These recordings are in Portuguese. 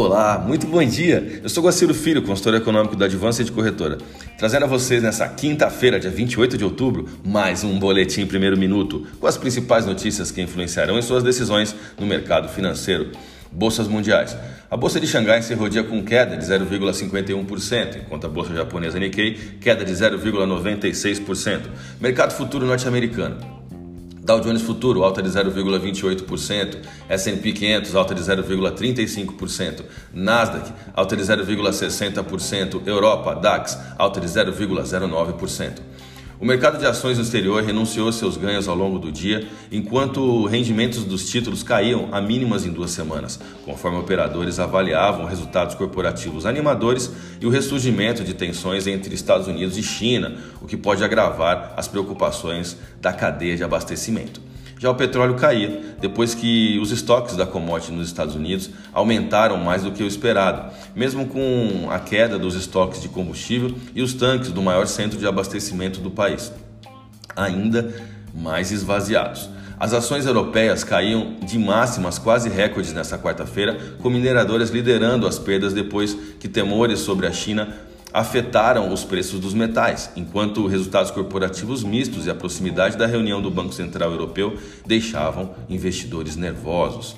Olá, muito bom dia. Eu sou Guaciro Filho, consultor econômico da Advanced Corretora, trazendo a vocês nessa quinta-feira, dia 28 de outubro, mais um boletim primeiro minuto com as principais notícias que influenciarão em suas decisões no mercado financeiro. Bolsas mundiais. A bolsa de Xangai encerrou dia com queda de 0,51%, enquanto a bolsa japonesa Nikkei queda de 0,96%. Mercado futuro norte-americano. Dow Jones Futuro alta de 0,28%, S&P 500 alta de 0,35%, Nasdaq alta de 0,60%, Europa DAX alta de 0,09%. O mercado de ações no exterior renunciou seus ganhos ao longo do dia, enquanto rendimentos dos títulos caíam a mínimas em duas semanas, conforme operadores avaliavam resultados corporativos animadores e o ressurgimento de tensões entre Estados Unidos e China, o que pode agravar as preocupações da cadeia de abastecimento. Já o petróleo caía, depois que os estoques da commodity nos Estados Unidos aumentaram mais do que o esperado, mesmo com a queda dos estoques de combustível e os tanques do maior centro de abastecimento do país, ainda mais esvaziados. As ações europeias caíam de máximas quase recordes nesta quarta-feira, com mineradoras liderando as perdas depois que temores sobre a China afetaram os preços dos metais, enquanto resultados corporativos mistos e a proximidade da reunião do Banco Central Europeu deixavam investidores nervosos.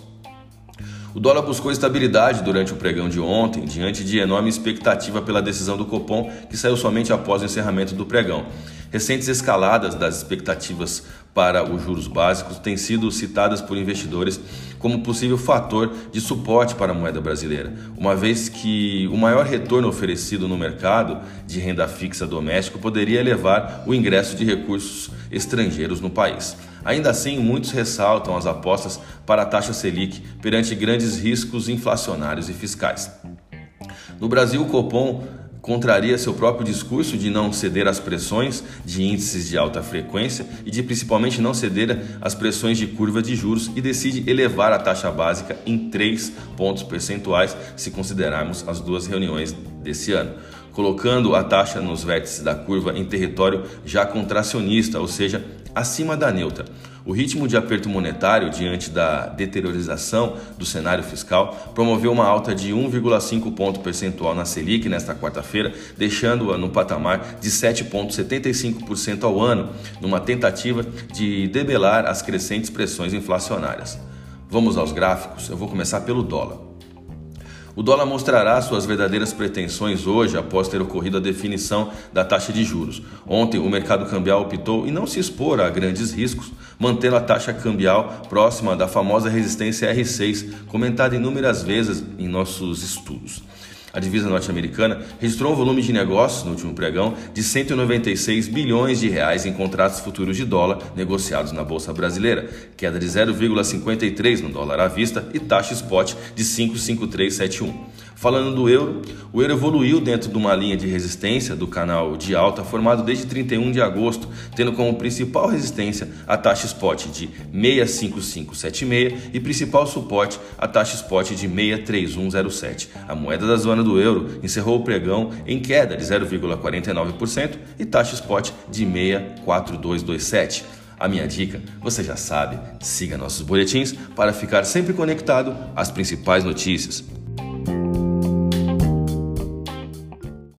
O dólar buscou estabilidade durante o pregão de ontem, diante de enorme expectativa pela decisão do Copom, que saiu somente após o encerramento do pregão. Recentes escaladas das expectativas para os juros básicos têm sido citadas por investidores como possível fator de suporte para a moeda brasileira, uma vez que o maior retorno oferecido no mercado de renda fixa doméstico poderia elevar o ingresso de recursos estrangeiros no país. Ainda assim, muitos ressaltam as apostas para a taxa Selic perante grandes riscos inflacionários e fiscais. No Brasil, o Copom contraria seu próprio discurso de não ceder às pressões de índices de alta frequência e de principalmente não ceder às pressões de curva de juros e decide elevar a taxa básica em 3 pontos percentuais se considerarmos as duas reuniões desse ano, colocando a taxa nos vértices da curva em território já contracionista, ou seja, acima da neutra. O ritmo de aperto monetário diante da deteriorização do cenário fiscal promoveu uma alta de 1,5 ponto percentual na Selic nesta quarta-feira, deixando-a no patamar de 7,75% ao ano, numa tentativa de debelar as crescentes pressões inflacionárias. Vamos aos gráficos, eu vou começar pelo dólar. O dólar mostrará suas verdadeiras pretensões hoje após ter ocorrido a definição da taxa de juros. Ontem, o mercado cambial optou em não se expor a grandes riscos, mantendo a taxa cambial próxima da famosa resistência R6, comentada inúmeras vezes em nossos estudos. A divisa norte-americana registrou um volume de negócios no último pregão de 196 bilhões de reais em contratos futuros de dólar negociados na bolsa brasileira, queda de 0,53 no dólar à vista e taxa spot de 55371. Falando do euro, o euro evoluiu dentro de uma linha de resistência do canal de alta formado desde 31 de agosto, tendo como principal resistência a taxa spot de 65576 e principal suporte a taxa spot de 63107. A moeda da zona do euro encerrou o pregão em queda de 0,49% e taxa spot de 64227. A minha dica, você já sabe, siga nossos boletins para ficar sempre conectado às principais notícias.